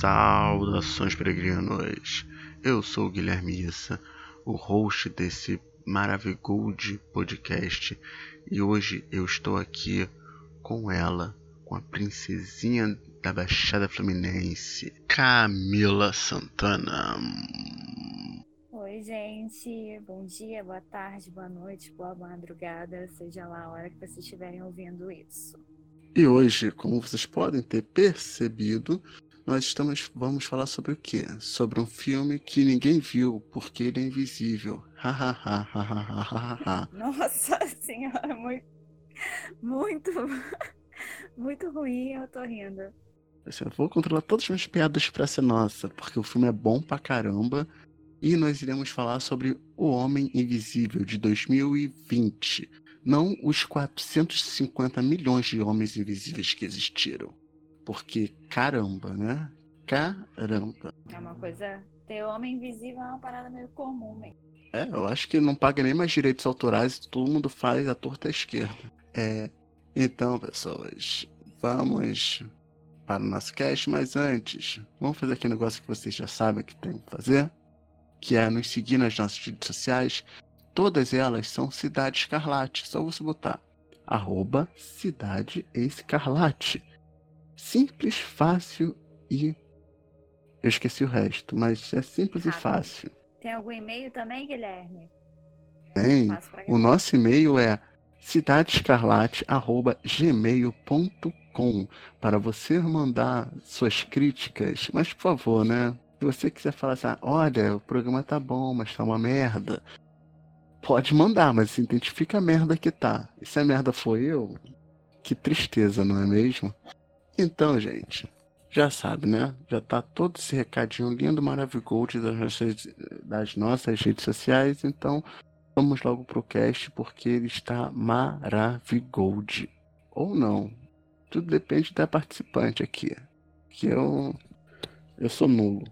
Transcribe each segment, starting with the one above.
Saudações peregrinos! Eu sou o Guilherme Issa, o host desse Maravigold podcast, e hoje eu estou aqui com ela, com a princesinha da Baixada Fluminense, Camila Santana. Oi, gente. Bom dia, boa tarde, boa noite, boa madrugada, seja lá a hora que vocês estiverem ouvindo isso. E hoje, como vocês podem ter percebido, nós estamos vamos falar sobre o quê? Sobre um filme que ninguém viu porque ele é invisível. Nossa senhora, muito muito muito ruim, eu tô rindo. Eu vou controlar todas as minhas piadas pra ser nossa, porque o filme é bom pra caramba. E nós iremos falar sobre O Homem Invisível de 2020 não os 450 milhões de homens invisíveis que existiram. Porque, caramba, né? Caramba. É uma coisa. Ter homem invisível é uma parada meio comum, mesmo. É, eu acho que não paga nem mais direitos autorais e todo mundo faz a torta à esquerda. É. Então, pessoas, vamos para o nosso cast, mas antes, vamos fazer aquele negócio que vocês já sabem que tem que fazer, que é nos seguir nas nossas redes sociais, Todas elas são Cidade Escarlate. Só você botar arroba Cidade Escarlate. Simples, fácil e. Eu esqueci o resto, mas é simples Rápido. e fácil. Tem algum e-mail também, Guilherme? Tem. O nosso e-mail é cidadescarlate.gmail.com para você mandar suas críticas. Mas, por favor, né? Se você quiser falar assim, olha, o programa tá bom, mas tá uma merda. Pode mandar, mas identifica a merda que tá. E se a merda foi eu, que tristeza, não é mesmo? Então, gente, já sabe, né? Já tá todo esse recadinho lindo, maravilhoso das nossas, das nossas redes sociais. Então, vamos logo pro cast, porque ele está maravilhoso. Ou não. Tudo depende da participante aqui. Que eu. Eu sou nulo.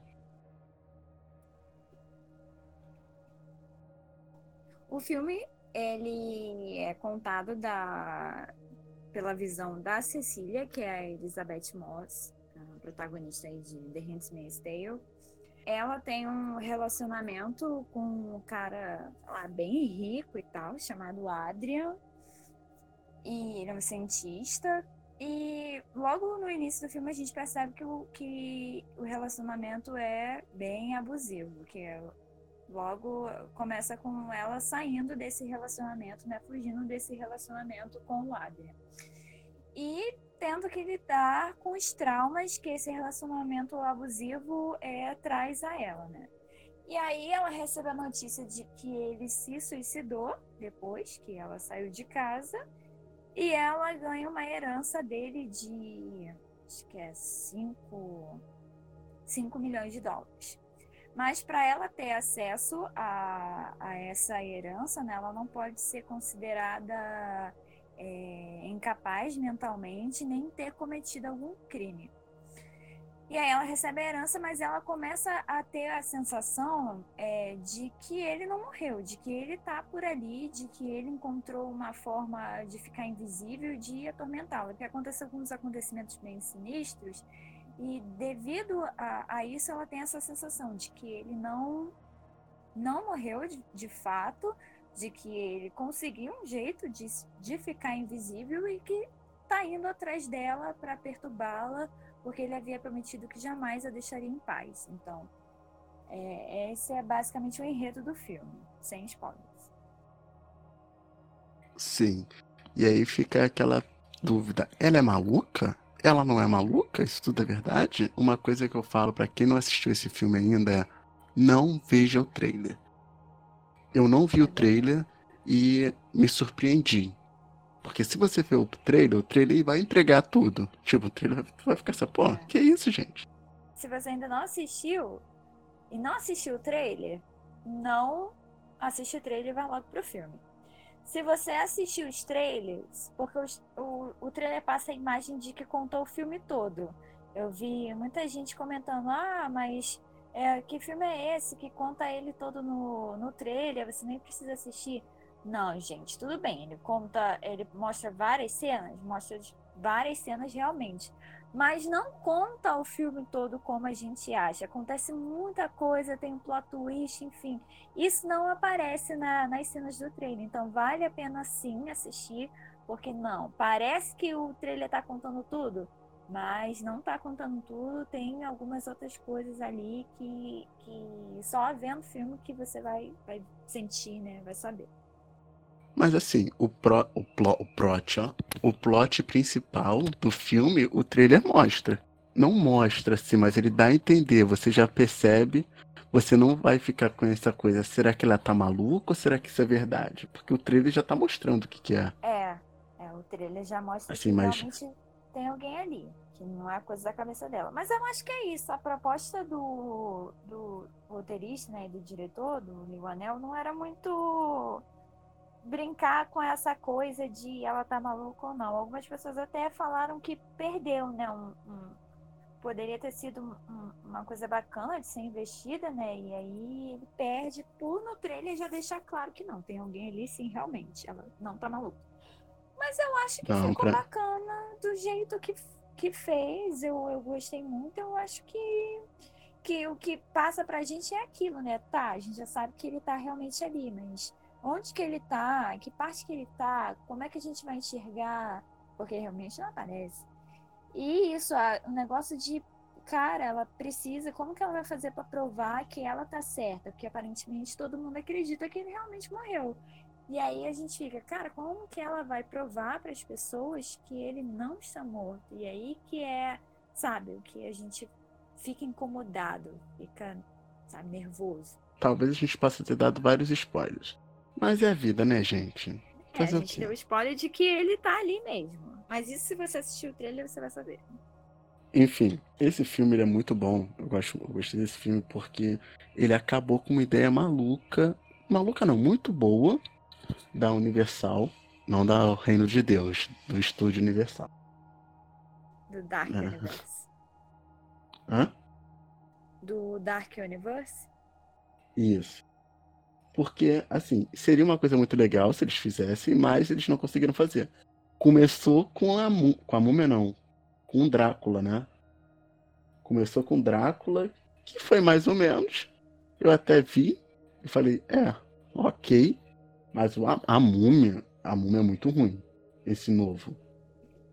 O filme ele é contado da, pela visão da Cecília, que é a Elizabeth Moss, a protagonista de The Handmaid's Tale. Ela tem um relacionamento com um cara lá, bem rico e tal, chamado Adrian. E ele é um cientista. E logo no início do filme a gente percebe que o, que o relacionamento é bem abusivo, que é logo começa com ela saindo desse relacionamento, né, fugindo desse relacionamento com o Adrian. E tendo que lidar com os traumas que esse relacionamento abusivo é, traz a ela, né? E aí ela recebe a notícia de que ele se suicidou depois que ela saiu de casa e ela ganha uma herança dele de acho que é 5 milhões de dólares. Mas para ela ter acesso a, a essa herança, né, ela não pode ser considerada é, incapaz mentalmente nem ter cometido algum crime. E aí ela recebe a herança, mas ela começa a ter a sensação é, de que ele não morreu, de que ele está por ali, de que ele encontrou uma forma de ficar invisível, de atormentá-la. O que aconteceu com os acontecimentos bem sinistros e devido a, a, isso, ela tem essa sensação de que ele não, não morreu de, de fato, de que ele conseguiu um jeito de, de ficar invisível e que está indo atrás dela para perturbá-la, porque ele havia prometido que jamais a deixaria em paz. Então, é, esse é basicamente o enredo do filme, sem spoilers. Sim. E aí fica aquela dúvida: ela é maluca? ela não é maluca? Isso tudo é verdade? Uma coisa que eu falo para quem não assistiu esse filme ainda é: não veja o trailer. Eu não vi o trailer e me surpreendi. Porque se você ver o trailer, o trailer vai entregar tudo. Tipo, o trailer vai ficar essa porra. Que é isso, gente? Se você ainda não assistiu e não assistiu o trailer, não assiste o trailer e vai logo pro filme. Se você assistiu os trailers, porque o, o trailer passa a imagem de que contou o filme todo. Eu vi muita gente comentando, ah, mas é, que filme é esse que conta ele todo no, no trailer, você nem precisa assistir. Não, gente, tudo bem. Ele conta, ele mostra várias cenas, mostra várias cenas realmente. Mas não conta o filme todo como a gente acha. Acontece muita coisa, tem um plot twist, enfim. Isso não aparece na, nas cenas do trailer. Então vale a pena sim assistir, porque não, parece que o trailer está contando tudo, mas não está contando tudo. Tem algumas outras coisas ali que, que só vendo o filme que você vai, vai sentir, né? Vai saber. Mas assim, o, pro, o, plo, o, plot, ó, o plot principal do filme, o trailer mostra. Não mostra, assim, mas ele dá a entender. Você já percebe, você não vai ficar com essa coisa. Será que ela tá maluca ou será que isso é verdade? Porque o trailer já tá mostrando o que, que é. É, é o trailer já mostra assim, que mas... realmente tem alguém ali. Que não é coisa da cabeça dela. Mas eu acho que é isso. A proposta do, do roteirista né, do diretor, do Livanel, não era muito brincar com essa coisa de ela tá maluca ou não. Algumas pessoas até falaram que perdeu, né? Um, um poderia ter sido um, uma coisa bacana de ser investida, né? E aí ele perde por no trailer já deixar claro que não, tem alguém ali sim, realmente. Ela não tá maluca. Mas eu acho que não, ficou pra... bacana do jeito que, que fez. Eu, eu gostei muito. Eu acho que, que o que passa pra gente é aquilo, né? Tá, a gente já sabe que ele tá realmente ali, mas onde que ele tá, que parte que ele tá, como é que a gente vai enxergar, porque realmente não aparece. E isso, o negócio de, cara, ela precisa, como que ela vai fazer para provar que ela tá certa? Porque aparentemente todo mundo acredita que ele realmente morreu. E aí a gente fica, cara, como que ela vai provar para as pessoas que ele não está morto? E aí que é, sabe, o que a gente fica incomodado, fica, sabe, nervoso. Talvez a gente possa ter dado vários spoilers. Mas é a vida, né, gente? É, a gente deu spoiler de que ele tá ali mesmo. Mas isso se você assistir o trailer, você vai saber. Enfim, esse filme é muito bom. Eu, gosto, eu gostei desse filme porque ele acabou com uma ideia maluca. Maluca não, muito boa da Universal. Não da Reino de Deus, do estúdio Universal. Do Dark é. Universe. Hã? Do Dark Universe? Isso. Porque, assim, seria uma coisa muito legal se eles fizessem, mas eles não conseguiram fazer. Começou com a, com a múmia, não. Com o Drácula, né? Começou com Drácula, que foi mais ou menos. Eu até vi e falei, é, ok. Mas a, a múmia, a múmia é muito ruim. Esse novo.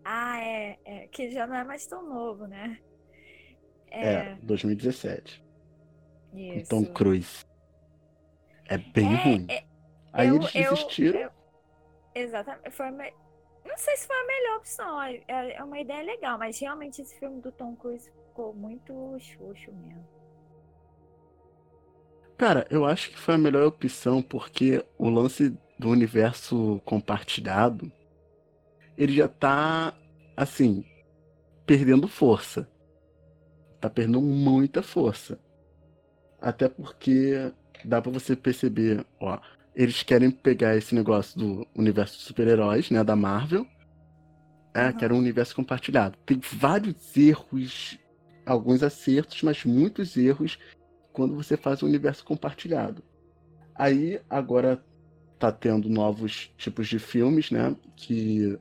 Ah, é, é. Que já não é mais tão novo, né? É, é 2017. Isso. Tom Cruise. É bem é, ruim. É, Aí eu, eles desistiram. Eu, eu, exatamente. Foi me... Não sei se foi a melhor opção. É, é, uma ideia legal, mas realmente esse filme do Tom Cruise ficou muito xoxo mesmo. Cara, eu acho que foi a melhor opção porque o lance do universo compartilhado ele já tá assim perdendo força. Tá perdendo muita força. Até porque dá para você perceber, ó, eles querem pegar esse negócio do universo de super-heróis, né, da Marvel, é, uhum. que era um universo compartilhado. Tem vários erros, alguns acertos, mas muitos erros quando você faz um universo compartilhado. Aí agora tá tendo novos tipos de filmes, né, que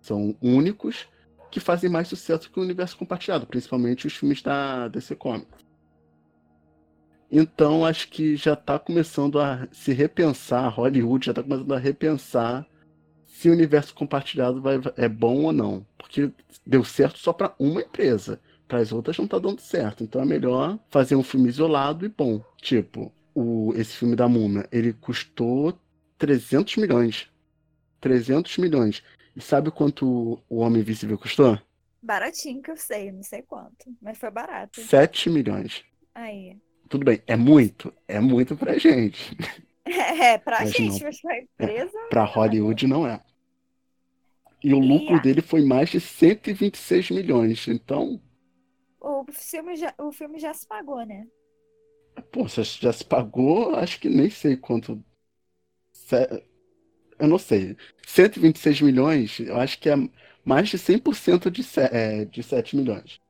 são únicos, que fazem mais sucesso que o universo compartilhado, principalmente os filmes da DC Comics. Então acho que já está começando a se repensar, Hollywood já está começando a repensar se o universo compartilhado vai, é bom ou não. Porque deu certo só para uma empresa, para as outras não está dando certo. Então é melhor fazer um filme isolado e bom. Tipo, o, esse filme da Múmia, ele custou 300 milhões. 300 milhões. E sabe quanto o Homem Invisível custou? Baratinho que eu sei, não sei quanto, mas foi barato. 7 milhões. Aí. Tudo bem, é muito. É muito pra gente. É, é pra mas gente, não. mas pra empresa. É, pra Hollywood não é. E o lucro dele foi mais de 126 milhões. Então. O filme já, o filme já se pagou, né? Pô, se já se pagou, acho que nem sei quanto. Eu não sei. 126 milhões, eu acho que é mais de 100% de, é, de 7 milhões.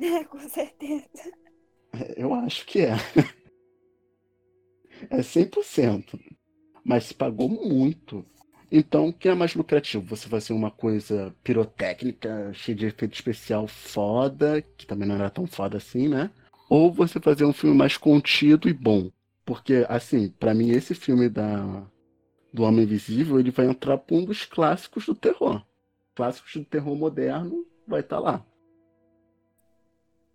É, com certeza. Eu acho que é. É 100%. Mas pagou muito. Então, o que é mais lucrativo? Você fazer uma coisa pirotécnica, cheia de efeito especial foda, que também não era tão foda assim, né? Ou você fazer um filme mais contido e bom. Porque, assim, para mim, esse filme da, do Homem Invisível, ele vai entrar para um dos clássicos do terror. Clássicos do terror moderno vai estar tá lá.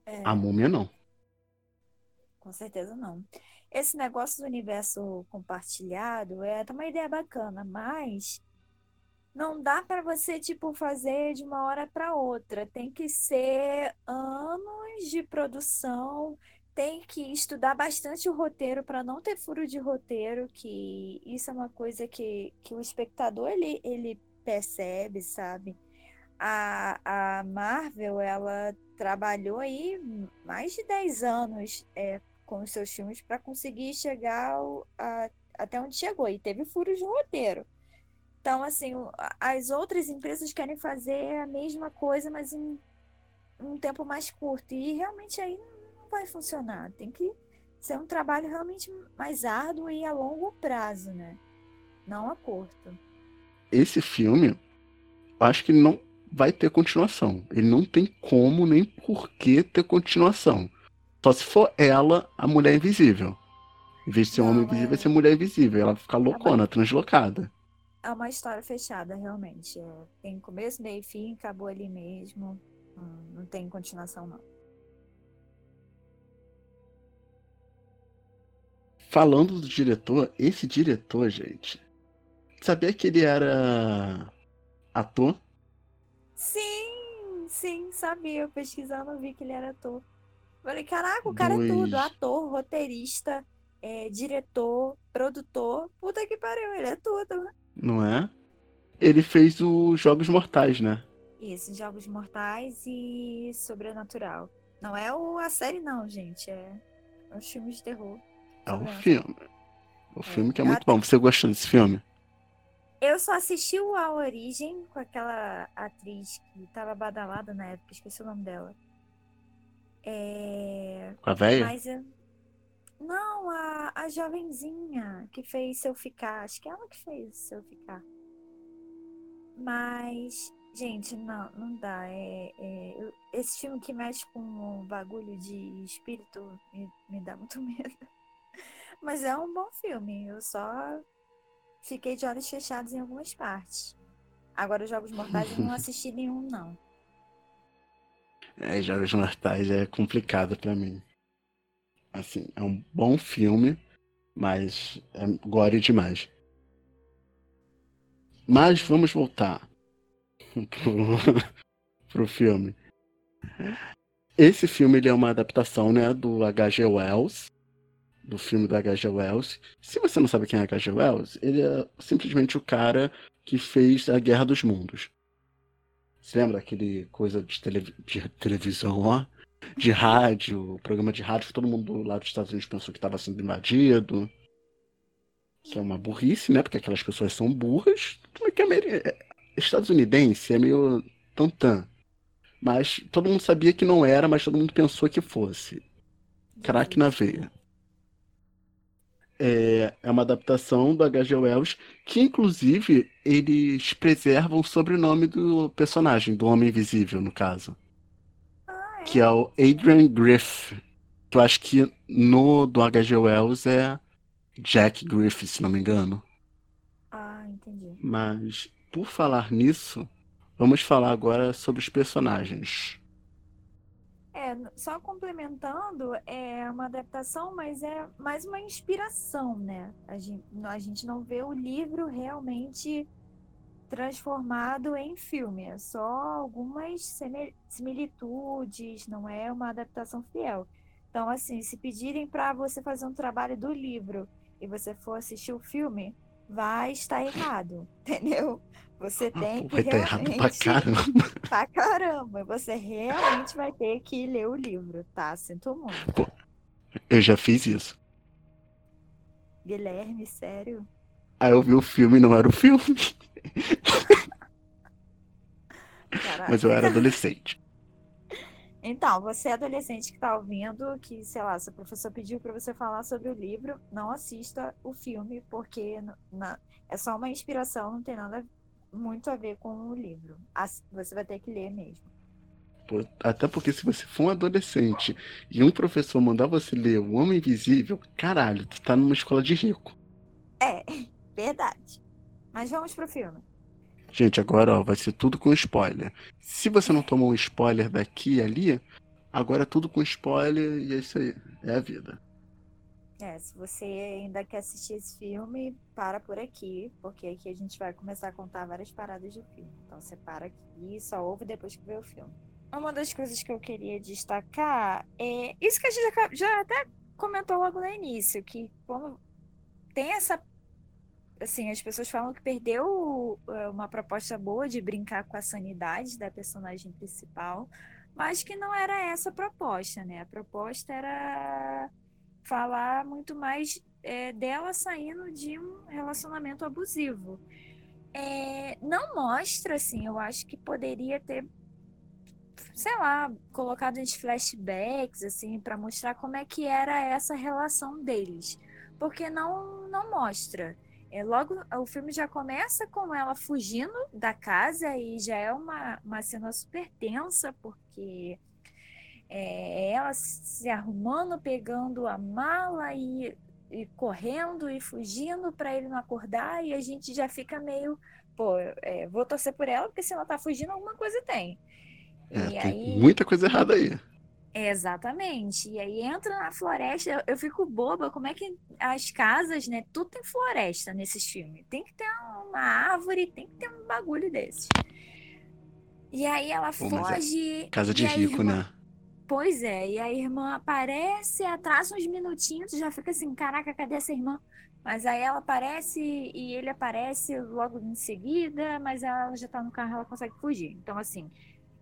É, A múmia não. com certeza não. Esse negócio do universo compartilhado é uma ideia bacana, mas não dá para você, tipo, fazer de uma hora para outra. Tem que ser anos de produção, tem que estudar bastante o roteiro para não ter furo de roteiro, que isso é uma coisa que, que o espectador ele, ele percebe, sabe? A, a Marvel, ela trabalhou aí mais de 10 anos é, com os seus filmes para conseguir chegar a- até onde chegou, e teve furos de roteiro. Então, assim, as outras empresas querem fazer a mesma coisa, mas em um tempo mais curto. E realmente aí não vai funcionar. Tem que ser um trabalho realmente mais árduo e a longo prazo, né? Não a curto. Esse filme, acho que não vai ter continuação. Ele não tem como nem por que ter continuação. Só se for ela, a mulher invisível. Em vez de ser um homem invisível, é- vai ser mulher invisível. Ela vai ficar loucona, translocada. É uma história fechada, realmente. É, tem começo, meio e fim, acabou ali mesmo. Não tem continuação, não. Falando do diretor, esse diretor, gente. Sabia que ele era ator? Sim, sim, sabia. Eu pesquisando vi que ele era ator. Falei, caraca, o cara é Dois. tudo. Ator, roteirista, é, diretor, produtor. Puta que pariu, ele é tudo. Não é? Ele fez os Jogos Mortais, né? Isso, Jogos Mortais e Sobrenatural. Não é o, a série, não, gente. É, é os filmes de terror. É o Sobrenatural. filme. O filme que é muito bom. Você gostou desse filme? Eu só assisti o A Origem com aquela atriz que tava badalada na época, esqueci o nome dela. É... A véia? Mas. Não, a, a jovenzinha que fez Se Eu Ficar. Acho que é ela que fez Se Eu Ficar. Mas, gente, não, não dá. É, é, eu- esse filme que mexe com o bagulho de espírito me, me dá muito medo. Mas é um bom filme. Eu só fiquei de olhos fechados em algumas partes. Agora, os Jogos Mortais eu não assisti nenhum, não. É, Jogos Mortais é complicado pra mim. Assim, é um bom filme, mas é gore demais. Mas vamos voltar pro, pro filme. Esse filme ele é uma adaptação, né, do H.G. Wells, do filme do H.G. Wells. Se você não sabe quem é H.G. Wells, ele é simplesmente o cara que fez a Guerra dos Mundos. Você lembra daquele coisa de, televi- de televisão, ó? De rádio, programa de rádio que todo mundo lá dos Estados Unidos pensou que estava sendo invadido. Que é uma burrice, né? Porque aquelas pessoas são burras. Como é que é é- estadunidense é meio tantã. Mas todo mundo sabia que não era, mas todo mundo pensou que fosse. Crack na veia. É, é uma adaptação do H.G. Wells, que inclusive eles preservam o sobrenome do personagem, do Homem Invisível, no caso. Ah, é? Que é o Adrian Griff. Que eu acho que no do H.G. Wells é Jack Griff, se não me engano. Ah, entendi. Mas, por falar nisso, vamos falar agora sobre os personagens. É, só complementando, é uma adaptação, mas é mais uma inspiração, né? A gente, a gente não vê o livro realmente transformado em filme, é só algumas similitudes, não é uma adaptação fiel. Então, assim, se pedirem para você fazer um trabalho do livro e você for assistir o filme, vai estar errado, entendeu? Você tem que Vai estar errado pra realmente caramba. pra caramba. Você realmente vai ter que ler o livro, tá? Sinto muito. Eu já fiz isso. Guilherme, sério? Aí eu vi o filme e não era o filme, Caraca. mas eu era adolescente. Então, você é adolescente que está ouvindo, que, sei lá, seu professor pediu para você falar sobre o livro, não assista o filme, porque na, é só uma inspiração, não tem nada muito a ver com o livro. Você vai ter que ler mesmo. Até porque se você for um adolescente e um professor mandar você ler O Homem Invisível, caralho, tu tá numa escola de rico. É, verdade. Mas vamos pro filme. Gente, agora ó, vai ser tudo com spoiler. Se você não tomou um spoiler daqui e ali, agora é tudo com spoiler e é isso aí. É a vida. É, se você ainda quer assistir esse filme, para por aqui, porque aqui a gente vai começar a contar várias paradas do filme. Então você para aqui e só ouve depois que vê o filme. Uma das coisas que eu queria destacar é isso que a gente já, até comentou logo no início, que quando tem essa assim, as pessoas falam que perdeu é, uma proposta boa de brincar com a sanidade da personagem principal, mas que não era essa a proposta, né? A proposta era falar muito mais é, dela saindo de um relacionamento abusivo. É, não mostra, assim, eu acho que poderia ter, sei lá, colocado uns flashbacks, assim, para mostrar como é que era essa relação deles. Porque não, não mostra. É, logo, o filme já começa com ela fugindo da casa e já é uma, uma cena super tensa, porque é, ela se arrumando, pegando a mala e, e correndo e fugindo para ele não acordar, e a gente já fica meio, pô, é, vou torcer por ela, porque se ela tá fugindo, alguma coisa tem. É, tem aí... muita coisa errada aí. Exatamente. E aí entra na floresta, eu, eu, fico boba, como é que as casas, né? Tudo tem floresta nesses filmes. Tem que ter uma árvore, tem que ter um bagulho desses. E aí ela Pô, é foge. casa de rico, irmã... né? Pois é, e a irmã aparece, atrasa uns minutinhos, já fica assim, caraca, cadê essa irmã? Mas aí ela aparece e ele aparece logo em seguida, mas ela já tá no carro, ela consegue fugir. Então, assim,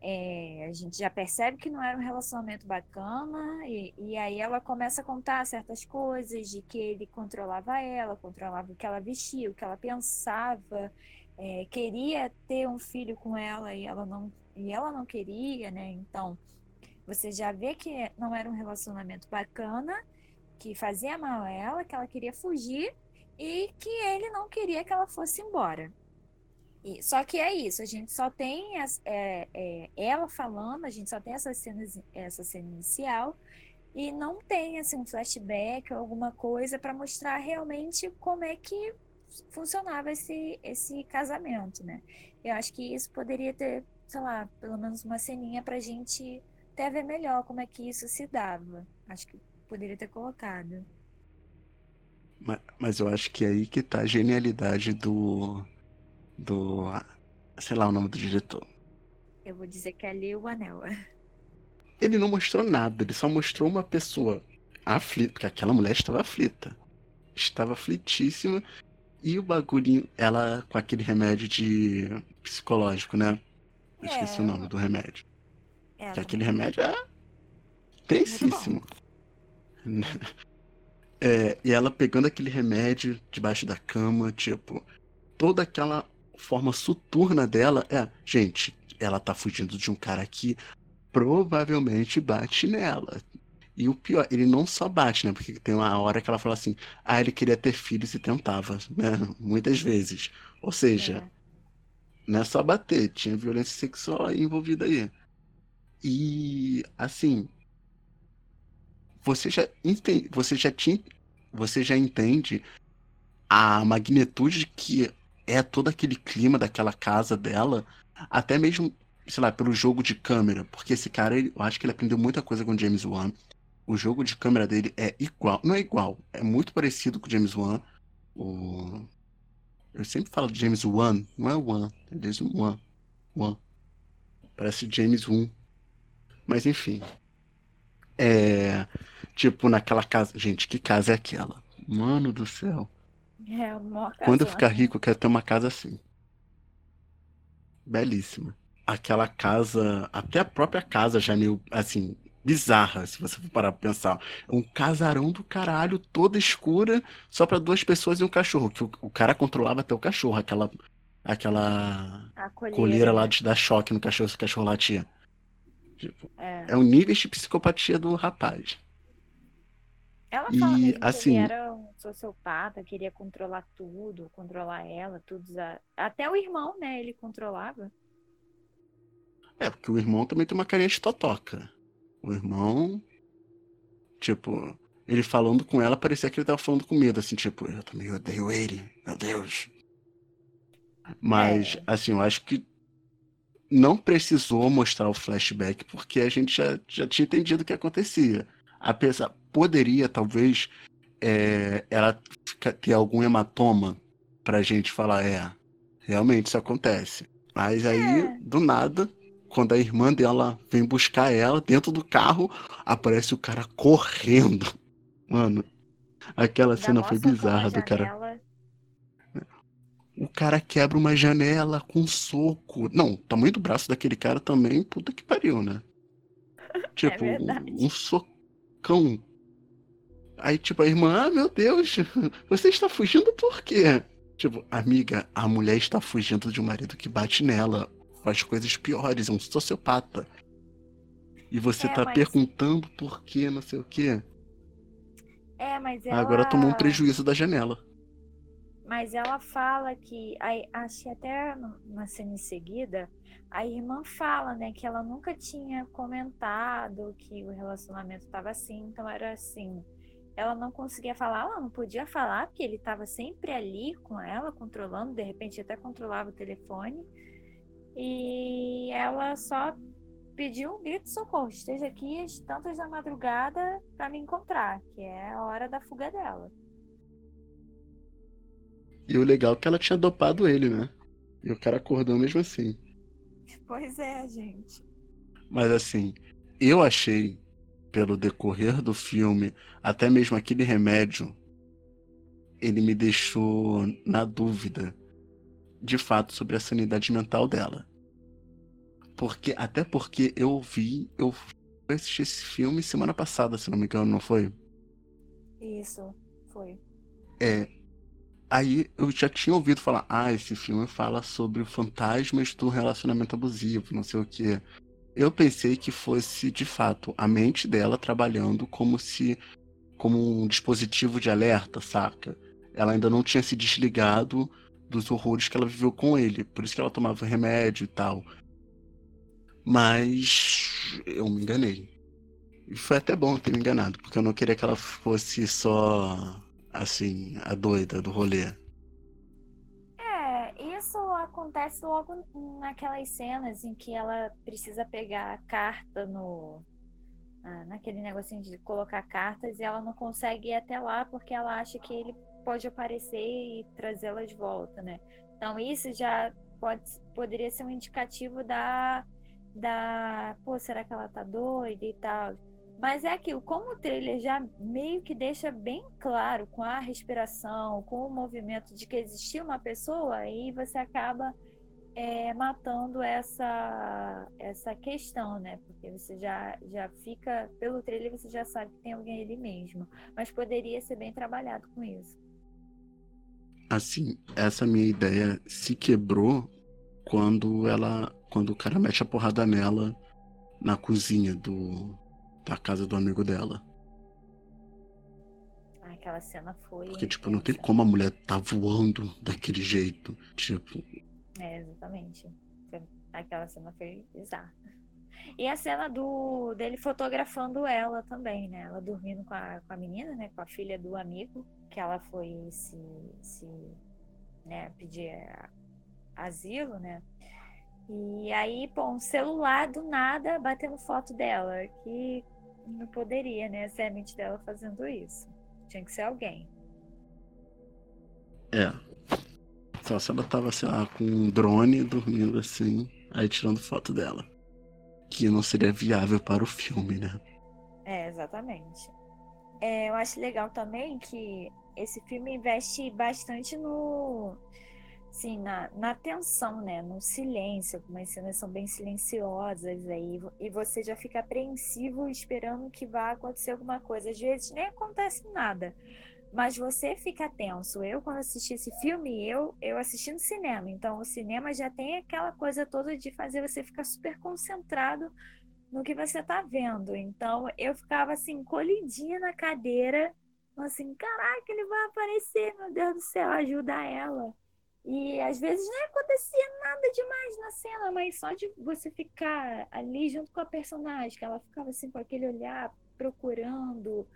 é, a gente já percebe que não era um relacionamento bacana, e, e, aí ela começa a contar certas coisas de que ele controlava ela, controlava o que ela vestia, o que ela pensava, é, queria ter um filho com ela e ela não, e ela não queria, né? Então, você já vê que não era um relacionamento bacana, que fazia mal a ela, que ela queria fugir e que ele não queria que ela fosse embora. E, só que é isso, a gente só tem as, é, é, ela falando, a gente só tem essa cena, essa cena inicial e não tem assim, um flashback ou alguma coisa para mostrar realmente como é que funcionava esse, esse casamento, né? Eu acho que isso poderia ter, sei lá, pelo menos uma ceninha para gente até ver melhor como é que isso se dava. Acho que poderia ter colocado. Mas, mas eu acho que é aí que tá a genialidade do, do. sei lá o nome do diretor. Eu vou dizer que é ali o anel. Ele não mostrou nada, ele só mostrou uma pessoa aflita, porque aquela mulher estava aflita. Estava aflitíssima. E o bagulhinho, ela com aquele remédio de psicológico, né? Eu é, esqueci o nome do remédio. É, que aquele remédio é tensíssimo. É, e ela pegando aquele remédio debaixo da cama, tipo, toda aquela forma soturna dela é, gente, ela tá fugindo de um cara que provavelmente bate nela. E o pior, ele não só bate, né? Porque tem uma hora que ela fala assim, ah, ele queria ter filhos e tentava, né? Muitas vezes. Ou seja, é. não é só bater, tinha violência sexual envolvida aí. E assim, você já entende, você já tinha, você já entende a magnitude que é todo aquele clima daquela casa dela, até mesmo, sei lá, pelo jogo de câmera, porque esse cara, eu acho que ele aprendeu muita coisa com James Wan. O jogo de câmera dele é igual, não é igual, é muito parecido com James Wan. O... Eu sempre falo de James Wan, não é Wan, é James Wan. Wan. Parece James Wan. Mas enfim. É. Tipo, naquela casa. Gente, que casa é aquela? Mano do céu. É uma Quando eu ficar rico, eu quero ter uma casa assim. Belíssima. Aquela casa, até a própria casa já é meio, assim, bizarra, se você for parar pra pensar. Um casarão do caralho, toda escura, só para duas pessoas e um cachorro. Que o, o, cara controlava até o cachorro, aquela aquela colheira, colheira lá de dar choque no cachorro se o cachorro latia. Tipo, é. é o nível de psicopatia do rapaz. Ela fala e, assim, que ele era um sociopata, queria controlar tudo, controlar ela, tudo. Até o irmão, né? Ele controlava. É, porque o irmão também tem uma carinha de totoca. O irmão, tipo, ele falando com ela, parecia que ele tava falando com medo, assim, tipo, eu também odeio ele, meu Deus. Mas, é. assim, eu acho que não precisou mostrar o flashback, porque a gente já, já tinha entendido o que acontecia. Apesar, poderia, talvez, é, ela ter algum hematoma pra gente falar, é, realmente isso acontece. Mas aí, é. do nada, quando a irmã dela vem buscar ela dentro do carro, aparece o cara correndo. Mano, aquela cena foi bizarra do cara. O cara quebra uma janela com um soco. Não, o tamanho do braço daquele cara também, puta que pariu, né? É tipo, é um, um socão. Aí, tipo, a irmã, ah, meu Deus, você está fugindo por quê? Tipo, amiga, a mulher está fugindo de um marido que bate nela faz coisas piores, é um sociopata. E você é, tá mas... perguntando por quê, não sei o quê. É, mas ela... Agora tomou um prejuízo da janela. Mas ela fala que, acho até na cena em seguida, a irmã fala, né, que ela nunca tinha comentado que o relacionamento estava assim, então era assim. Ela não conseguia falar, ela não podia falar, porque ele estava sempre ali com ela, controlando, de repente até controlava o telefone. E ela só pediu um grito de socorro. Esteja aqui às tantas da madrugada para me encontrar, que é a hora da fuga dela. E o legal é que ela tinha dopado ele, né? E o cara acordou mesmo assim. Pois é, gente. Mas assim, eu achei, pelo decorrer do filme, até mesmo aquele remédio, ele me deixou na dúvida de fato sobre a sanidade mental dela. Porque, até porque eu vi, eu assisti esse filme semana passada, se não me engano, não foi? Isso, foi. É. Aí eu já tinha ouvido falar, ah, esse filme fala sobre fantasmas do relacionamento abusivo, não sei o quê. Eu pensei que fosse, de fato, a mente dela trabalhando como se. como um dispositivo de alerta, saca? Ela ainda não tinha se desligado dos horrores que ela viveu com ele. Por isso que ela tomava remédio e tal. Mas eu me enganei. E foi até bom ter me enganado, porque eu não queria que ela fosse só, assim, a doida do rolê. É, isso acontece logo naquelas cenas em que ela precisa pegar a carta no. Naquele negocinho de colocar cartas e ela não consegue ir até lá porque ela acha que ele pode aparecer e trazê-la de volta, né? Então isso já pode, poderia ser um indicativo da, da, pô, será que ela tá doida e tal. Mas é aquilo, como o trailer já meio que deixa bem claro com a respiração, com o movimento de que existia uma pessoa, aí você acaba é, matando essa, essa questão, né? Porque você já, já fica, pelo trailer você já sabe que tem alguém ali mesmo. Mas poderia ser bem trabalhado com isso. Assim, essa minha ideia se quebrou quando ela. Quando o cara mete a porrada nela na cozinha do. Da casa do amigo dela. Aquela cena foi. Porque, tipo, não tem como a mulher tá voando daquele jeito. Tipo. É, exatamente. Aquela cena foi bizarra. E a cena do dele fotografando ela também, né? Ela dormindo com a, com a menina, né? Com a filha do amigo que ela foi se, se né, pedir asilo, né? E aí, pô, um celular do nada batendo foto dela, que não poderia, né, ser a mente dela fazendo isso. Tinha que ser alguém. É. Só se ela tava, sei lá, com um drone dormindo assim, aí tirando foto dela. Que não seria viável para o filme, né? É, exatamente. É, eu acho legal também que esse filme investe bastante no assim, na, na tensão, né? No silêncio, como as cenas são bem silenciosas aí, e você já fica apreensivo esperando que vá acontecer alguma coisa. Às vezes nem acontece nada, mas você fica tenso. Eu, quando assisti esse filme, eu, eu assisti no cinema, então o cinema já tem aquela coisa toda de fazer você ficar super concentrado no que você tá vendo. Então eu ficava assim, colidinha na cadeira, assim, caraca, ele vai aparecer, meu Deus do céu, ajuda ela. E às vezes não acontecia nada demais na cena, mas só de você ficar ali junto com a personagem, que ela ficava assim com aquele olhar procurando,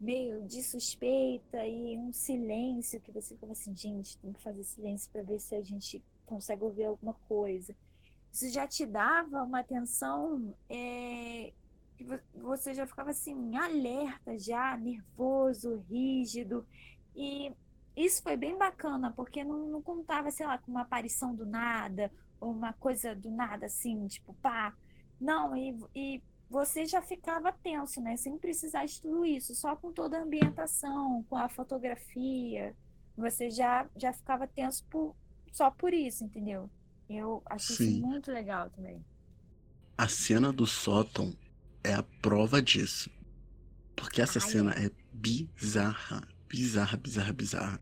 meio de suspeita e um silêncio que você ficava assim, gente, tem que fazer silêncio para ver se a gente consegue ouvir alguma coisa. Isso já te dava uma atenção é, que você já ficava assim, alerta já, nervoso, rígido. E isso foi bem bacana, porque não, não contava, sei lá, com uma aparição do nada, ou uma coisa do nada, assim, tipo, pá. Não, e, e você já ficava tenso, né? Sem precisar de tudo isso, só com toda a ambientação, com a fotografia. Você já, já ficava tenso por, só por isso, entendeu? Eu achei Sim. isso muito legal também. A cena do sótão é a prova disso. Porque essa Ai, cena é bizarra bizarra, bizarra, bizarra.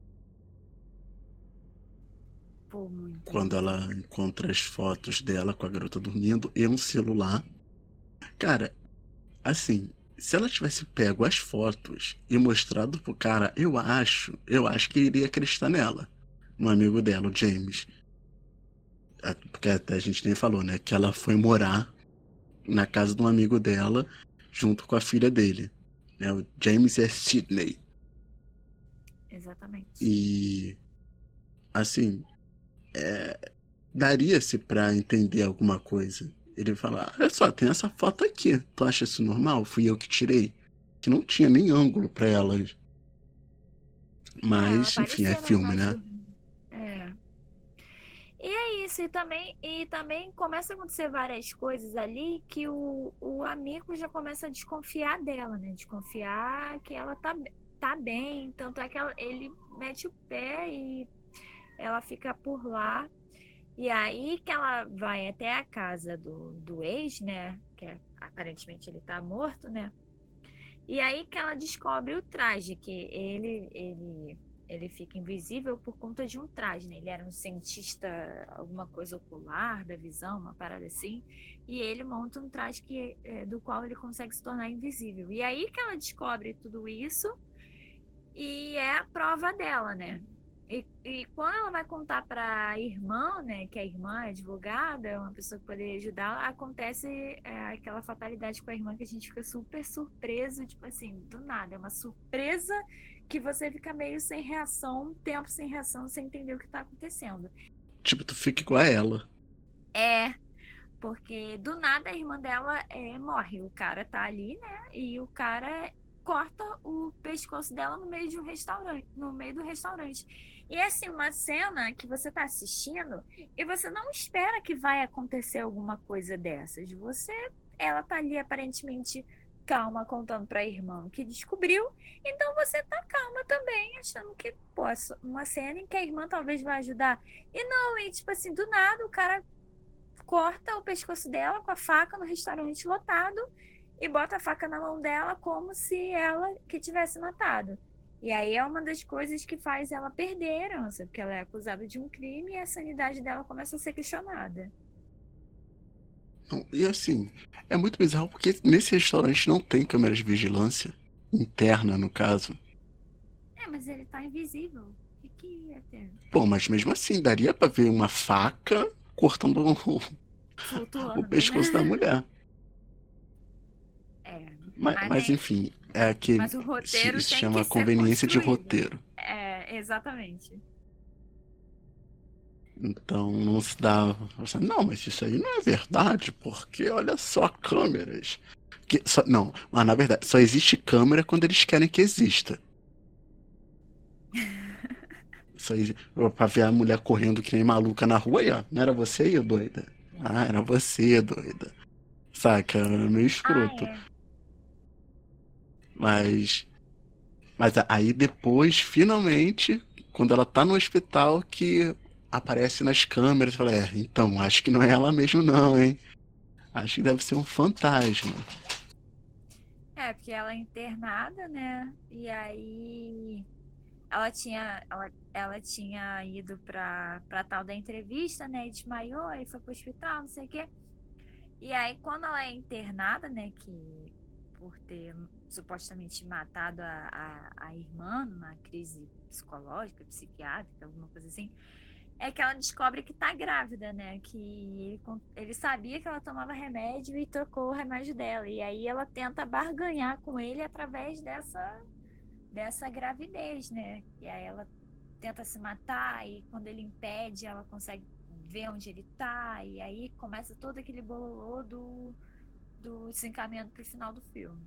Pô, Quando ela encontra as fotos dela com a garota dormindo e um celular. Cara, assim, se ela tivesse pego as fotos e mostrado pro cara, eu acho, eu acho que iria acreditar nela. Um amigo dela, o James. É, porque até a gente nem falou, né? Que ela foi morar na casa de um amigo dela junto com a filha dele. Né? O James é Sidney. Exatamente. E assim, é, daria-se para entender alguma coisa. Ele falar, olha só, tem essa foto aqui. Tu acha isso normal? Fui eu que tirei. Que não tinha nem ângulo para elas. Mas, é, enfim, é filme, né? É. E é isso, e também, e também começa a acontecer várias coisas ali que o, o amigo já começa a desconfiar dela, né? Desconfiar que ela tá, tá bem, tanto é que ela, ele mete o pé e ela fica por lá. E aí que ela vai até a casa do, do ex, né? Que é, aparentemente ele tá morto, né? E aí que ela descobre o traje, que ele, ele, ele fica invisível por conta de um traje, né? Ele era um cientista, alguma coisa ocular, da visão, uma parada assim. E ele monta um traje que, é, do qual ele consegue se tornar invisível. E aí que ela descobre tudo isso e é a prova dela, né? E, e quando ela vai contar para a irmã, né, que a irmã é advogada, é uma pessoa que poderia ajudar, acontece é, aquela fatalidade com a irmã que a gente fica super surpreso, tipo assim, do nada. É uma surpresa que você fica meio sem reação, um tempo sem reação, sem entender o que está acontecendo. Tipo, tu fica igual a ela. É, porque do nada a irmã dela é, morre. O cara tá ali, né? E o cara corta o pescoço dela no meio de um restaurante, no meio do restaurante. E é assim, uma cena que você está assistindo e você não espera que vai acontecer alguma coisa dessas. Você, ela tá ali aparentemente calma contando para a irmã que descobriu, então você tá calma também, achando que, pô, uma cena em que a irmã talvez vai ajudar. E não, e tipo assim, do nada o cara corta o pescoço dela com a faca no restaurante lotado e bota a faca na mão dela como se ela que tivesse matado. E aí é uma das coisas que faz ela perder a herança, porque ela é acusada de um crime e a sanidade dela começa a ser questionada. E assim, é muito bizarro porque nesse restaurante não tem câmeras de vigilância interna, no caso. É, mas ele tá invisível. O que, ia ter? Bom, mas mesmo assim, daria para ver uma faca cortando o, o pescoço né? da mulher. Mas, mas enfim, é aquele. Mas o roteiro se, se chama conveniência de roteiro. É, exatamente. Então não se dá. Não, mas isso aí não é verdade, porque olha só câmeras. Que, só, não, mas na verdade, só existe câmera quando eles querem que exista. Só pra ver a mulher correndo que nem maluca na rua aí, ó. Não era você aí, doida? Ah, era você, doida. Saca? Era meio escroto. Ah, é. Mas. Mas aí depois, finalmente, quando ela tá no hospital, que aparece nas câmeras, fala, é, então, acho que não é ela mesmo não, hein? Acho que deve ser um fantasma. É, porque ela é internada, né? E aí ela tinha, ela, ela tinha ido pra, pra tal da entrevista, né? E desmaiou, aí foi pro hospital, não sei o quê. E aí, quando ela é internada, né, que por ter supostamente matado a, a, a irmã numa crise psicológica, psiquiátrica, alguma coisa assim, é que ela descobre que tá grávida, né? Que ele, ele sabia que ela tomava remédio e trocou o remédio dela. E aí ela tenta barganhar com ele através dessa, dessa gravidez, né? E aí ela tenta se matar e quando ele impede, ela consegue ver onde ele tá. E aí começa todo aquele bololô do, do desencaminhando pro final do filme.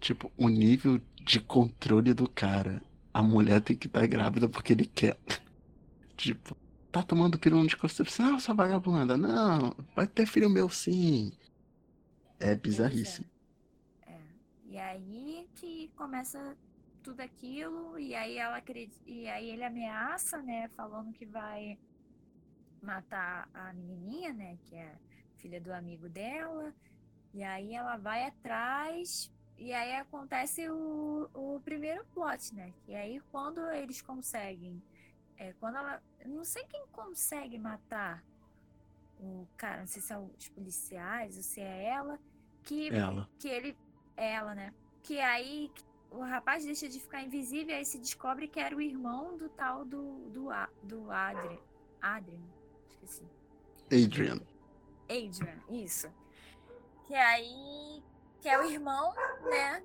Tipo, o nível de controle do cara. A mulher tem que estar tá grávida porque ele quer. Tipo, tá tomando pílula anticoncepção, ah, sua vagabunda. Não, vai ter filho meu sim. É bizarríssimo. É. é. E aí que começa tudo aquilo, e aí ela e aí ele ameaça, né, falando que vai matar a menininha, né, que é filha do amigo dela. E aí ela vai atrás, e aí acontece o, o primeiro plot, né? Que aí quando eles conseguem é, quando ela. Não sei quem consegue matar o cara, não sei se é os policiais ou se é ela, que, ela. que ele. Ela, né? Que aí o rapaz deixa de ficar invisível e aí se descobre que era o irmão do tal do, do, do Adrian. Adrian, esqueci. Adrian. Adrian, isso. Que aí. Que é o irmão, né?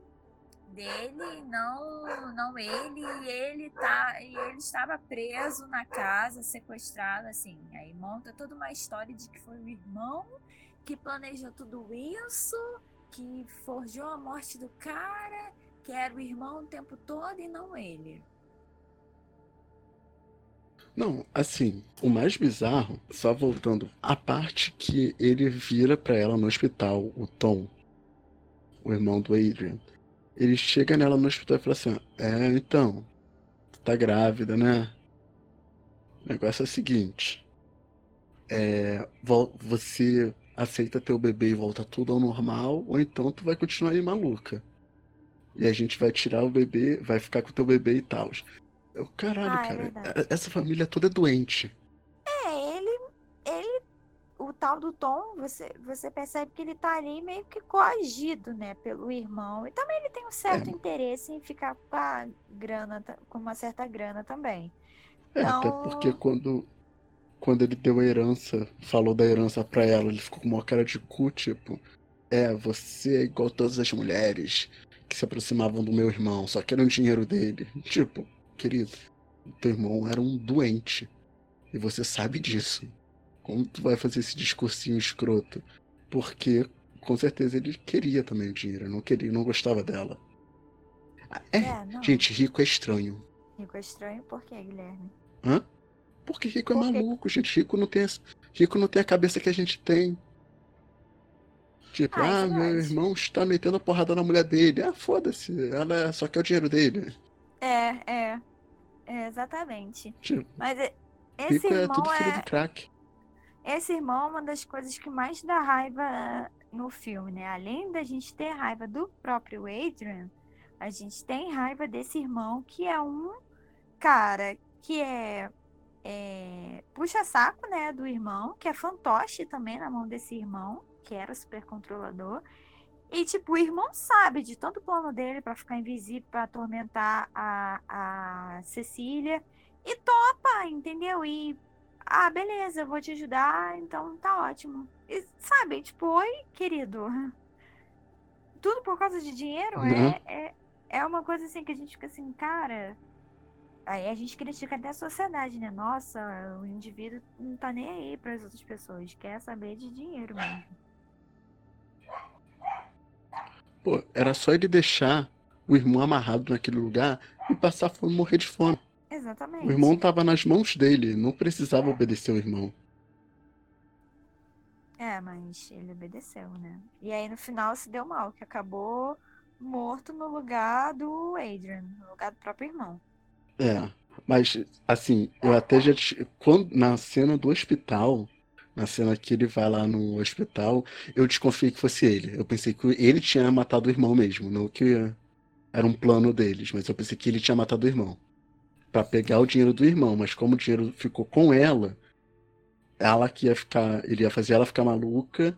dele, não, não ele, e ele tá, e ele estava preso na casa, sequestrado, assim. Aí monta toda uma história de que foi o irmão que planejou tudo isso, que forjou a morte do cara, que era o irmão o tempo todo e não ele. Não, assim, o mais bizarro, só voltando, a parte que ele vira para ela no hospital, o Tom, o irmão do Adrian ele chega nela no hospital e fala assim: É, então, tu tá grávida, né? O negócio é o seguinte: é, você aceita teu bebê e volta tudo ao normal, ou então tu vai continuar aí maluca. E a gente vai tirar o bebê, vai ficar com o teu bebê e tal. Eu, caralho, ah, é cara, essa família toda é doente tal do Tom, você, você percebe que ele tá ali meio que coagido, né, pelo irmão. E também ele tem um certo é. interesse em ficar com a grana, com uma certa grana também. É, então... até porque quando, quando ele deu a herança, falou da herança pra ela, ele ficou com uma cara de cu, tipo, é, você é igual todas as mulheres que se aproximavam do meu irmão, só querem o dinheiro dele. Tipo, querido, teu irmão era um doente. E você sabe disso. Como tu vai fazer esse discursinho escroto? Porque com certeza ele queria também o dinheiro, não queria, não gostava dela. É, é gente, rico é estranho. Rico é estranho por quê, Guilherme? Hã? Porque rico é por maluco, gente. Rico não tem, rico não tem a cabeça que a gente tem. Tipo, ah, ah meu irmão está metendo a porrada na mulher dele. Ah, foda-se, ela só quer o dinheiro dele. É, é. é exatamente. Tipo, Mas esse rico é tudo filho é... de crack. Esse irmão é uma das coisas que mais dá raiva no filme, né? Além da gente ter raiva do próprio Adrian, a gente tem raiva desse irmão que é um cara que é, é puxa saco, né, do irmão, que é fantoche também na mão desse irmão, que era super controlador. E, tipo, o irmão sabe de todo o plano dele para ficar invisível, para atormentar a, a Cecília. E topa, entendeu? E ah, beleza, eu vou te ajudar, então tá ótimo. E sabe, tipo, oi, querido. Tudo por causa de dinheiro uhum. é, é, é uma coisa assim que a gente fica assim, cara. Aí a gente critica até a sociedade, né? Nossa, o indivíduo não tá nem aí para as outras pessoas, quer saber de dinheiro mesmo. Pô, era só ele deixar o irmão amarrado naquele lugar e passar fome morrer de fome. Exatamente. O irmão estava nas mãos dele, não precisava obedecer o irmão. É, mas ele obedeceu, né? E aí no final se deu mal, que acabou morto no lugar do Adrian, no lugar do próprio irmão. É, mas assim, eu até já. Quando, na cena do hospital, na cena que ele vai lá no hospital, eu desconfiei que fosse ele. Eu pensei que ele tinha matado o irmão mesmo, não que era um plano deles, mas eu pensei que ele tinha matado o irmão para pegar o dinheiro do irmão, mas como o dinheiro ficou com ela, ela que ia ficar, ele ia fazer ela ficar maluca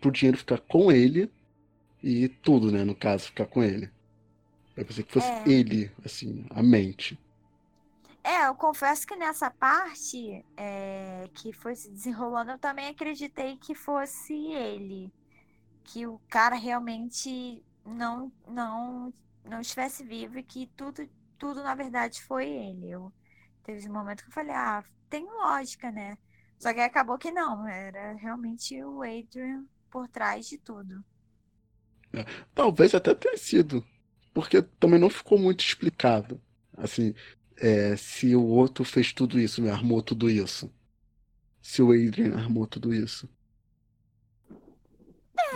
pro dinheiro ficar com ele e tudo, né? No caso, ficar com ele. Eu pensei que fosse É. ele, assim, a mente. É, eu confesso que nessa parte é, que foi se desenrolando, eu também acreditei que fosse ele. Que o cara realmente não, não, não estivesse vivo e que tudo, tudo na verdade foi ele. Eu, teve um momento que eu falei, ah, tem lógica, né? Só que acabou que não, era realmente o Adrian por trás de tudo. Talvez até tenha sido. Porque também não ficou muito explicado. Assim, é, se o outro fez tudo isso, né? Armou tudo isso. Se o Adrian armou tudo isso.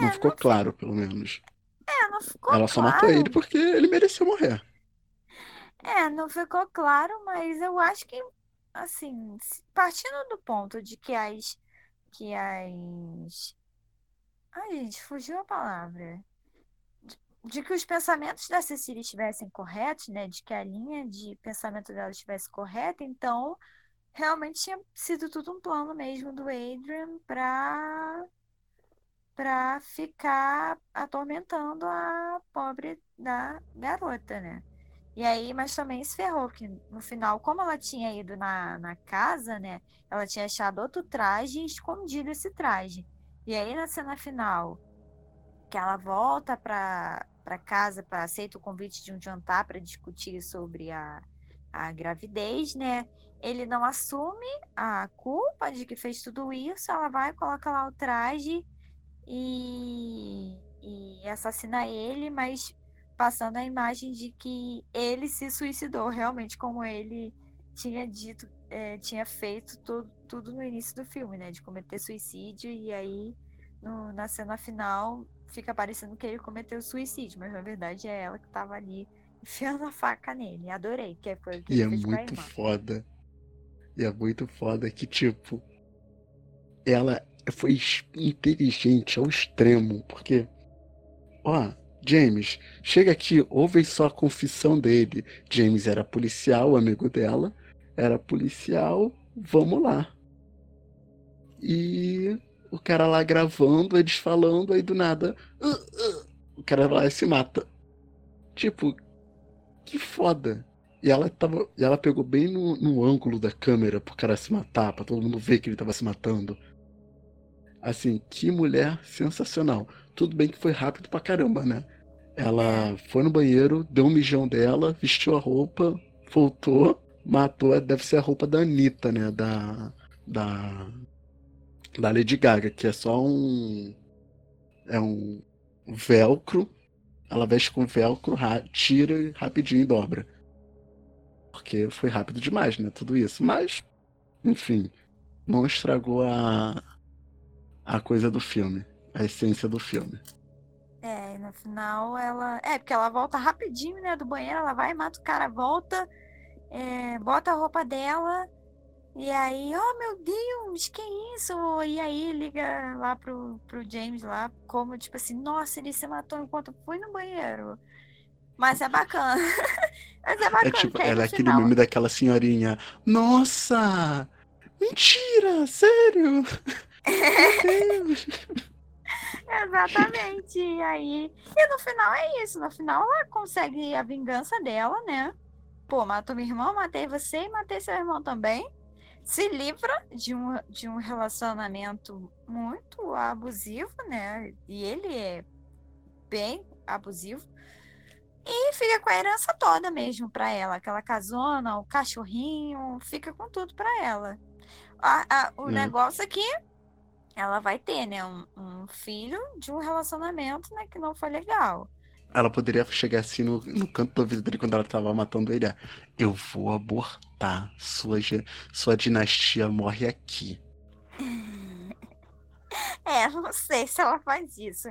não ficou não claro, pelo menos. É, não ficou Ela só claro. matou ele porque ele mereceu morrer. É, não ficou claro, mas eu acho que, assim, partindo do ponto de que as, que as, ai, gente, fugiu a palavra, de, de que os pensamentos da Cecília estivessem corretos, né, de que a linha de pensamento dela estivesse correta, então, realmente tinha sido tudo um plano mesmo do Adrian para para ficar atormentando a pobre da garota, né? E aí, mas também se ferrou, porque no final, como ela tinha ido na, na casa, né? Ela tinha achado outro traje e escondido esse traje. E aí, na cena final, que ela volta para casa, para aceita o convite de um jantar para discutir sobre a, a gravidez, né? Ele não assume a culpa de que fez tudo isso, ela vai, coloca lá o traje e, e assassina ele, mas passando a imagem de que ele se suicidou, realmente, como ele tinha dito, é, tinha feito tudo, tudo no início do filme, né? De cometer suicídio, e aí no- na cena final fica parecendo que ele cometeu suicídio, mas na verdade é ela que estava ali enfiando a faca nele. Adorei, que foi o que E é muito foda. E é muito foda que, tipo, ela foi inteligente ao extremo, porque, ó, James, chega aqui, ouve só a confissão dele. James era policial, amigo dela, era policial, vamos lá. E o cara lá gravando, eles falando, aí do nada, "Ah, ah", o cara lá se mata. Tipo, que foda. E ela tava. E ela pegou bem no, no ângulo da câmera pro cara se matar, pra todo mundo ver que ele tava se matando. Assim, que mulher sensacional. Tudo bem que foi rápido pra caramba, né? Ela foi no banheiro, deu um mijão dela, vestiu a roupa, voltou, matou. Deve ser a roupa da Anitta, né? Da. Da. Da Lady Gaga, que é só um. É um velcro. Ela veste com velcro, ra- tira e rapidinho dobra. Porque foi rápido demais, né? Tudo isso. Mas, enfim, não estragou a, a coisa do filme, a essência do filme. É, e no final ela. É, porque ela volta rapidinho, né, do banheiro, ela vai, mata o cara, volta, é, bota a roupa dela, e aí, oh meu Deus, que isso? E aí liga lá pro, pro James lá, como tipo assim, nossa, ele se matou enquanto eu fui no banheiro. Mas é bacana. Mas é bacana, É tipo, ela é aquele final. meme daquela senhorinha. Nossa! Mentira! Sério! Meu Deus! Exatamente. E aí, e no final é isso. No final ela consegue a vingança dela, né? Pô, matou minha irmã, matei você e matei seu irmão também. Se livra de um, de um relacionamento muito abusivo, né? E ele é bem abusivo. E fica com a herança toda mesmo pra ela. Aquela casona, o cachorrinho, fica com tudo pra ela. A- a- o É. negócio é que ela vai ter, né, um, um filho de um relacionamento, né, que não foi legal. Ela poderia chegar assim no, no canto do ouvido dele quando ela tava matando ele. é, Eu vou abortar. Sua, sua dinastia morre aqui. É, não sei se ela faz isso.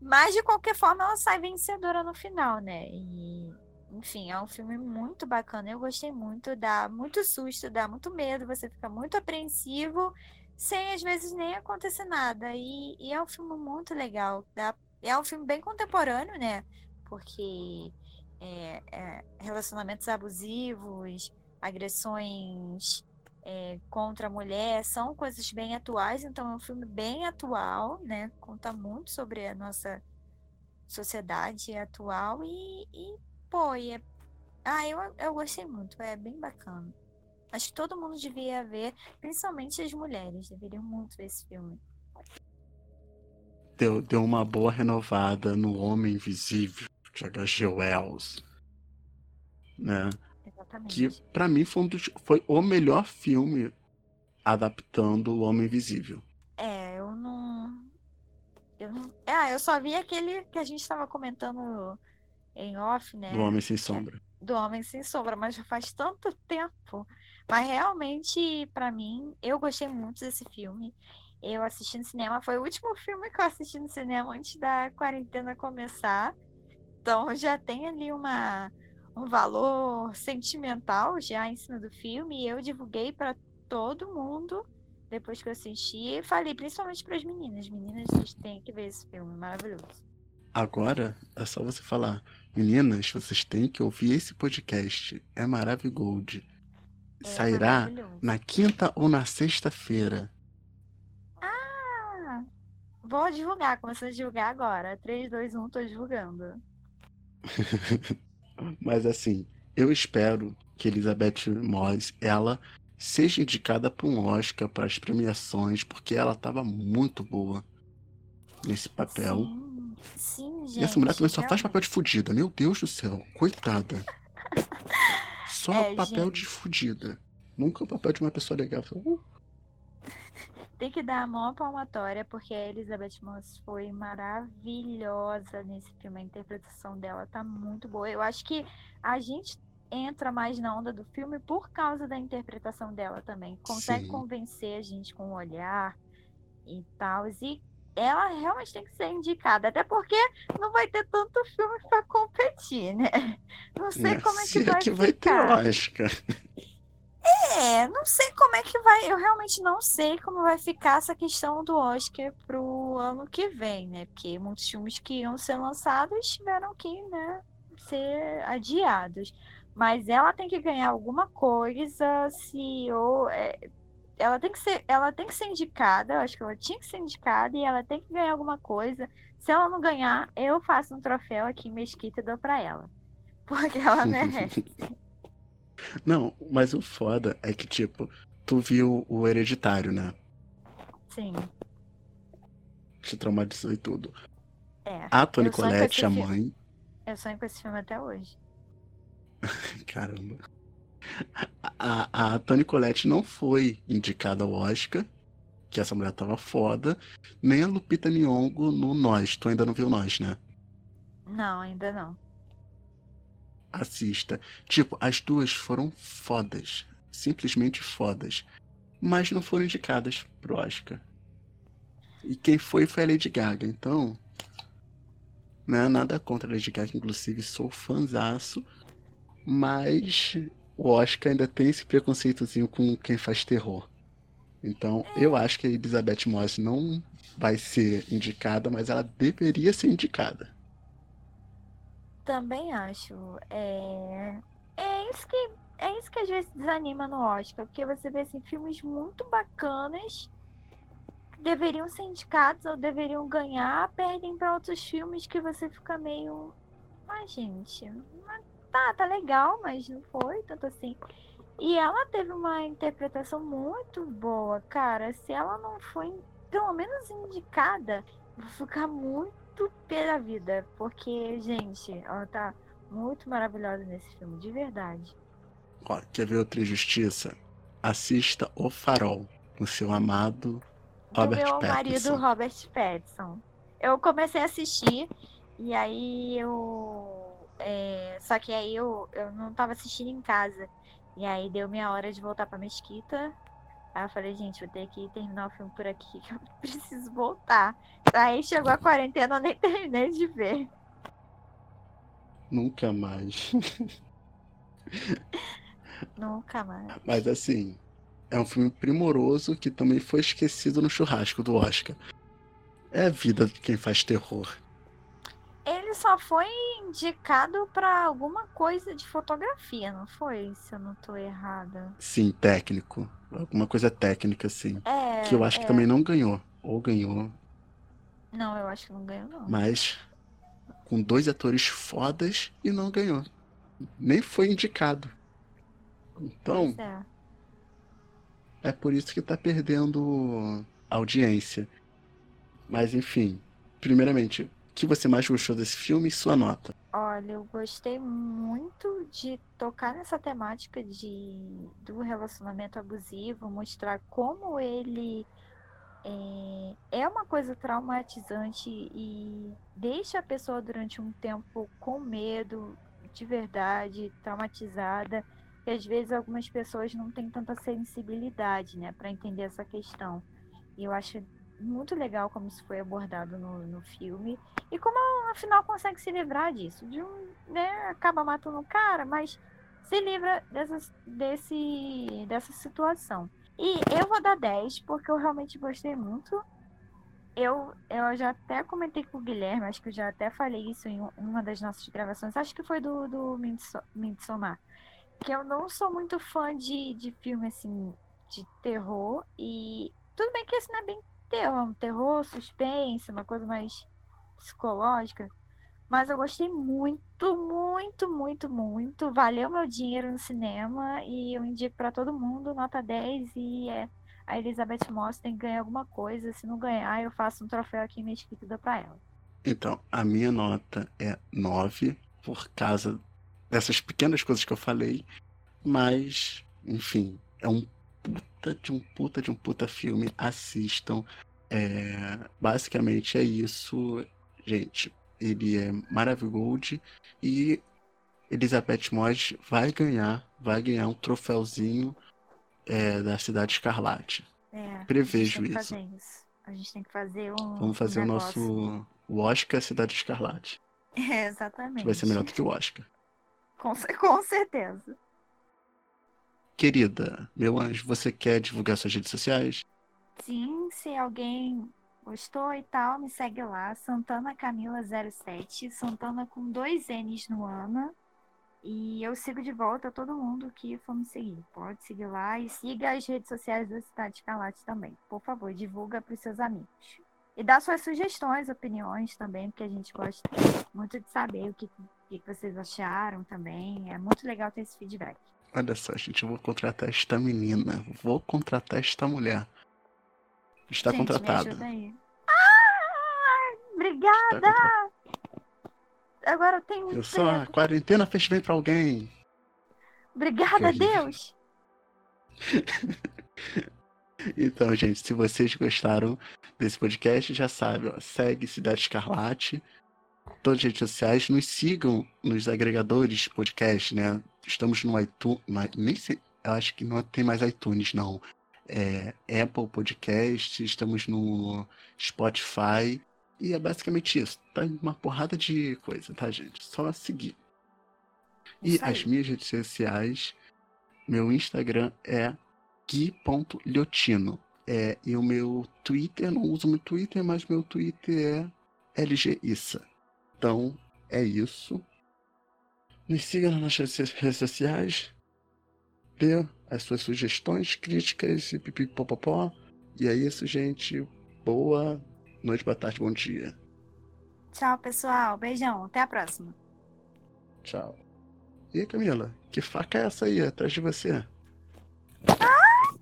Mas de qualquer forma ela sai vencedora no final, né? E, enfim, é um filme muito bacana. Eu gostei muito, dá muito susto, dá muito medo, você fica muito apreensivo, sem às vezes nem acontecer nada. E, e é um filme muito legal. Dá, é um filme bem contemporâneo, né? Porque é, é, relacionamentos abusivos, agressões é, contra a mulher, são coisas bem atuais, então é um filme bem atual, né? Conta muito sobre a nossa sociedade atual e, e pô, e é... ah, eu, eu gostei muito, é bem bacana. Acho que todo mundo devia ver, principalmente as mulheres, deveriam muito ver esse filme. Deu, deu uma boa renovada no Homem Invisível de H.G. Wells, né? Exatamente. Que para mim foi, um dos, foi o melhor filme adaptando o Homem Invisível. É, eu não. Eu não. Ah, eu só vi aquele que a gente estava comentando em off, né? Do Homem Sem Sombra. Do Homem Sem Sombra, mas já faz tanto tempo. Mas realmente, para mim, eu gostei muito desse filme. Eu assisti no cinema, foi o último filme que eu assisti no cinema antes da quarentena começar. Então já tem ali uma um valor sentimental já em cima do filme e eu divulguei para todo mundo depois que eu assisti e falei principalmente para as meninas, meninas vocês têm que ver esse filme maravilhoso. Agora é só você falar, meninas, vocês têm que ouvir esse podcast, é maravilhoso. É Sairá na quinta ou na sexta-feira. Ah, vou divulgar, começando a divulgar agora. 3, 2, 1, tô divulgando. Mas assim, eu espero que Elizabeth Moss, ela seja indicada para um Oscar para as premiações, porque ela estava muito boa nesse papel. Sim, sim gente. E essa mulher também só faz papel de fudida. Meu Deus do céu, coitada. Só é, papel gente. de fudida. Nunca o papel de uma pessoa legal. Uh. Tem que dar a mão palmatória, porque a Elizabeth Moss foi maravilhosa nesse filme. A interpretação dela tá muito boa. Eu acho que a gente entra mais na onda do filme por causa da interpretação dela também. Consegue Sim. convencer a gente com o olhar e tal. E ela realmente tem que ser indicada, até porque não vai ter tanto filme para competir, né? Não sei como é que vai que ficar. Vai ter Oscar. É, não sei como é que vai. Eu realmente não sei como vai ficar essa questão do Oscar pro ano que vem, né? Porque muitos filmes que iam ser lançados tiveram que, né, ser adiados. Mas ela tem que ganhar alguma coisa, se ou é, ela tem que ser, ela tem que ser indicada, eu acho que ela tinha que ser indicada e ela tem que ganhar alguma coisa. Se ela não ganhar, eu faço um troféu aqui em Mesquita e dou para ela. Porque ela merece. Não, mas o foda é que, tipo, tu viu o hereditário, né? Sim. Te traumatizou e tudo. É. A Tony Colette, a mãe. Eu sonho com esse filme até hoje. Caramba. A, a Tony Colette não foi indicada ao Oscar, que essa mulher tava foda, nem a Lupita Nyong'o no Nós. Tu ainda não viu Nós, né? Não, ainda não assista. Tipo, as duas foram fodas. Simplesmente fodas. Mas não foram indicadas pro Oscar. E quem foi foi a Lady Gaga. Então, né, nada contra a Lady Gaga, inclusive sou fãzaço. Mas o Oscar ainda tem esse preconceitozinho com quem faz terror. Então, eu acho que a Elizabeth Moss não vai ser indicada, mas ela deveria ser indicada. Também acho. É... é isso que é isso que às vezes desanima no Oscar, porque você vê assim, filmes muito bacanas que deveriam ser indicados ou deveriam ganhar, perdem para outros filmes que você fica meio. Ah, gente, tá, tá legal, mas não foi tanto assim. E ela teve uma interpretação muito boa, cara. Se ela não foi pelo menos indicada, vou ficar muito muito pela vida, porque, gente, ela tá muito maravilhosa nesse filme, de verdade. Ó, quer ver outra injustiça? Assista O Farol, com seu amado Robert Do meu Pattinson. marido Robert Pattinson. Eu comecei a assistir e aí eu. É, só que aí eu, eu não tava assistindo em casa. E aí deu minha hora de voltar pra mesquita. Aí eu falei, gente, vou ter que terminar o filme por aqui, que eu preciso voltar. Aí chegou a quarentena, eu nem terminei de ver. Nunca mais. Nunca mais. Mas assim, é um filme primoroso que também foi esquecido no churrasco do Oscar. É a vida de quem faz terror. Ele só foi indicado para alguma coisa de fotografia, não foi? Se eu não tô errada. Sim, técnico. Alguma coisa técnica, sim. É. Que eu acho é. que também não ganhou. Ou ganhou. Não, eu acho que não ganhou, não. Mas com dois atores fodas e não ganhou. Nem foi indicado. Então, é. é por isso que tá perdendo audiência. Mas enfim, primeiramente, que você mais gostou desse filme e sua nota? Olha, eu gostei muito de tocar nessa temática de, do relacionamento abusivo, mostrar como ele é, é uma coisa traumatizante e deixa a pessoa durante um tempo com medo, de verdade, traumatizada. E às vezes algumas pessoas não têm tanta sensibilidade, né, para entender essa questão. E eu acho muito legal como isso foi abordado no, no filme e como ela, afinal consegue se livrar disso. De um, né, acaba matando o cara, mas se livra dessas, desse, dessa situação. E eu vou dar 10, porque eu realmente gostei muito. Eu, eu já até comentei com o Guilherme, acho que eu já até falei isso em um- uma das nossas gravações, acho que foi do, do Midso- Midsommar. Que eu não sou muito fã de, de filme assim, de terror. E tudo bem que esse não é bem terror, um terror, suspense, uma coisa mais psicológica. Mas eu gostei muito, muito, muito, muito. Valeu meu dinheiro no cinema e eu indico pra todo mundo, nota 10 e é, a Elizabeth Moss tem que ganhar alguma coisa. Se não ganhar, eu faço um troféu aqui mesquita e dou pra ela. Então, a minha nota é 9, por causa dessas pequenas coisas que eu falei. Mas, enfim, é um puta de um puta de um puta filme. Assistam. É, basicamente é isso, gente. Ele é maravilhoso e Elizabeth Moss vai ganhar, vai ganhar um troféuzinho é, da Cidade Escarlate. É, Prevejo isso. isso. A gente tem que fazer um. Vamos fazer um o nosso o Oscar Cidade Escarlate. É, exatamente. Vai ser melhor do que o Oscar. Com, com certeza. Querida, meu anjo, você quer divulgar suas redes sociais? Sim, se alguém gostou e tal, me segue lá, Santana Camila07, Santana com dois N's no Ana. E eu sigo de volta todo mundo que for me seguir. Pode seguir lá e siga as redes sociais da Cidade Escarlate também. Por favor, divulga para os seus amigos. E dá suas sugestões, opiniões também, porque a gente gosta muito de saber o que, o que vocês acharam também. É muito legal ter esse feedback. Olha só, gente, eu vou contratar esta menina. Vou contratar esta mulher. Está gente, contratada. Ah, obrigada! Contratada. Agora eu tenho um Eu só, a quarentena fez bem pra alguém. Obrigada, horrível. Deus! Então, gente, se vocês gostaram desse podcast, já sabe, ó, segue Cidade Escarlate, todas as redes sociais, nos sigam nos agregadores de podcast, né? Estamos no iTunes, nem sei, eu acho que não tem mais iTunes, não. É, Apple Podcast, estamos no Spotify, e é basicamente isso. Tá uma porrada de coisa, tá, gente? Só seguir. E Isso aí. as minhas redes sociais, meu Instagram é gui.liotino. É, e o meu Twitter, não uso muito Twitter, mas meu Twitter é LGIssa. Então, é isso. Nos siga nas nossas redes sociais. Dê as suas sugestões, críticas e pipipopopó. E é isso, gente. Boa noite, boa tarde, bom dia. Tchau, pessoal. Beijão. Até a próxima. Tchau. E Camila, que faca é essa aí atrás de você? Ah,